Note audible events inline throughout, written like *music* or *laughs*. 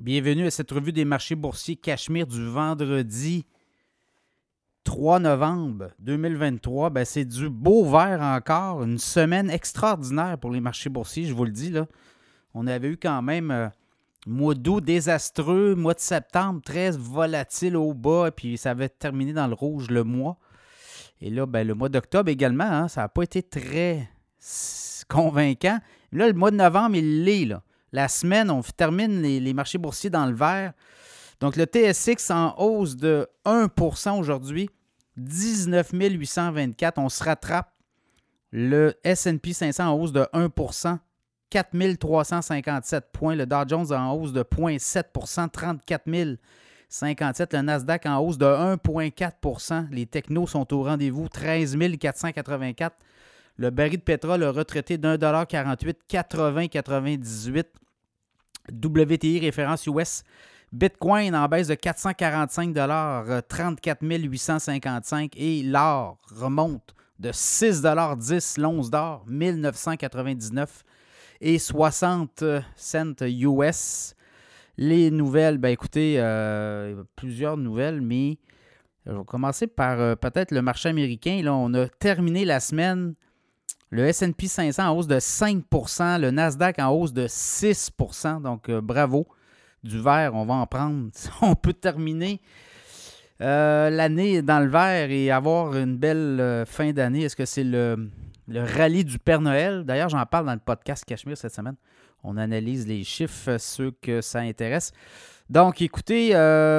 Bienvenue à cette revue des marchés boursiers Cachemire du vendredi 3 novembre 2023. Ben, c'est du beau vert encore. Une semaine extraordinaire pour les marchés boursiers, je vous le dis. Là. On avait eu quand même euh, mois d'août désastreux, mois de septembre très volatile au bas, puis ça avait terminé dans le rouge le mois. Et là, ben, le mois d'octobre également, hein, ça n'a pas été très convaincant. Là, le mois de novembre, il l'est. La semaine, on termine les, marchés boursiers dans le vert. Donc, le TSX en hausse de 1% aujourd'hui, 19 824. On se rattrape. Le SP 500 en hausse de 1% 4 357 points. Le Dow Jones en hausse de 0,7% 34 057. Le Nasdaq en hausse de 1,4% Les technos sont au rendez-vous, 13 484. Le baril de pétrole a retraité d'1,48 80,98. WTI référence US. Bitcoin en baisse de 445 34 855 et l'or remonte de 6,10 l'once d'or, 1999 et 60 cents US. Les nouvelles, ben écoutez, euh, plusieurs nouvelles, mais je vais commencer par euh, peut-être le marché américain. Là, on a terminé la semaine le SP 500 en hausse de 5% le Nasdaq en hausse de 6% Donc, euh, bravo. Du vert, on va en prendre. *laughs* On peut terminer euh, l'année dans le vert et avoir une belle euh, fin d'année. Est-ce que c'est le, rallye du Père Noël? D'ailleurs, j'en parle dans le podcast Cachemire cette semaine. On analyse les chiffres, ceux que ça intéresse. Donc, écoutez,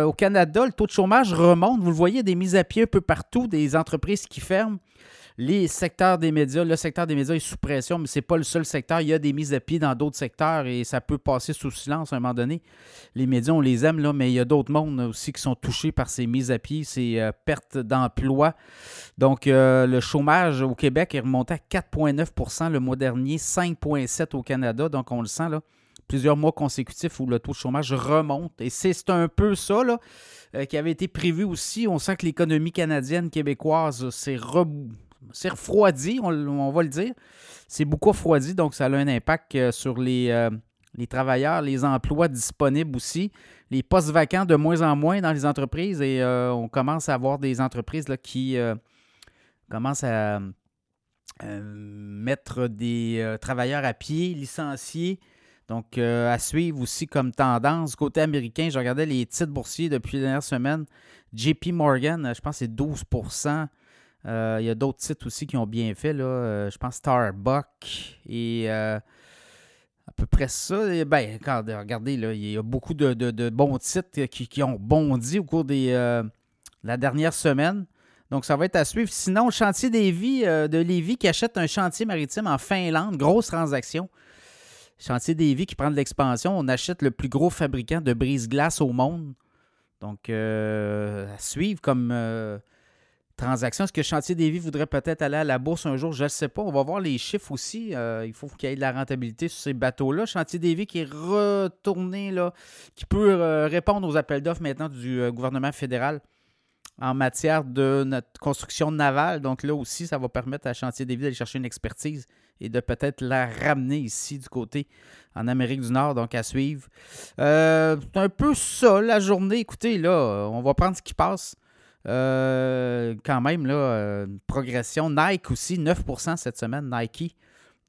au Canada, le taux de chômage remonte. Vous le voyez, des mises à pied un peu partout, des entreprises qui ferment les secteurs des médias, le secteur des médias est sous pression, mais ce n'est pas le seul secteur. Il y a des mises à pied dans d'autres secteurs et ça peut passer sous silence à un moment donné. Les médias, on les aime, là, mais il y a d'autres mondes aussi qui sont touchés par ces mises à pied, ces euh, pertes d'emploi. Donc, euh, le chômage au Québec est remonté à 4,9% le mois dernier, 5,7% au Canada. Donc, on le sent, là plusieurs mois consécutifs où le taux de chômage remonte. Et c'est un peu ça là, euh, qui avait été prévu aussi. On sent que l'économie canadienne, québécoise s'est re c'est refroidi, on, va le dire. C'est beaucoup refroidi, donc ça a un impact euh, sur les, euh, les travailleurs, les emplois disponibles aussi, les postes vacants de moins en moins dans les entreprises et euh, on commence à avoir des entreprises là, qui commencent à mettre des travailleurs à pied, licenciés. Donc, à suivre aussi comme tendance. Côté américain, je regardais les titres boursiers depuis la dernière semaine. JP Morgan, je pense que c'est 12 euh, il y a d'autres sites aussi qui ont bien fait. Là. Euh, je pense Starbucks et euh, à peu près ça. ben, regardez, là, il y a beaucoup de, bons titres qui, ont bondi au cours de la dernière semaine. Donc, ça va être à suivre. Sinon, Chantier des Vies de Lévis qui achète un chantier maritime en Finlande. Grosse transaction. Chantier des Vies qui prend de l'expansion. On achète le plus gros fabricant de brise-glace au monde. Donc, à suivre comme transaction. Est-ce que Chantier des Vies voudrait peut-être aller à la bourse un jour? Je ne sais pas. On va voir les chiffres aussi. Euh, il faut qu'il y ait de la rentabilité sur ces bateaux-là. Chantier des Vies qui est retourné, là, qui peut euh, répondre aux appels d'offres maintenant du euh, gouvernement fédéral en matière de notre construction navale. Donc là aussi, ça va permettre à Chantier des Vies d'aller chercher une expertise et de peut-être la ramener ici du côté en Amérique du Nord, donc à suivre. c'est un peu ça, la journée. Écoutez, là, on va prendre ce qui passe. Euh, quand même, là, euh, progression. Nike aussi, 9% cette semaine, Nike.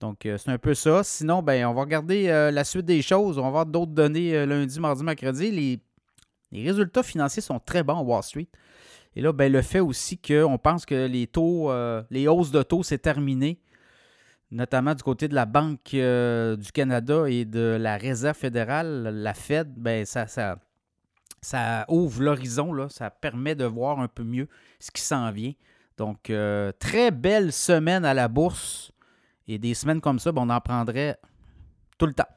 Donc, euh, c'est un peu ça. Sinon, ben, on va regarder la suite des choses. On va voir d'autres données lundi, mardi, mercredi. Les, résultats financiers sont très bons à Wall Street. Et là, ben, le fait aussi qu'on pense que les taux, les hausses de taux, c'est terminé, notamment du côté de la Banque du Canada et de la Réserve fédérale, la Fed, ben, ça, ça ouvre l'horizon, ça permet de voir un peu mieux ce qui s'en vient. Donc, euh, très belle semaine à la bourse. Et des semaines comme ça, ben, on en prendrait tout le temps.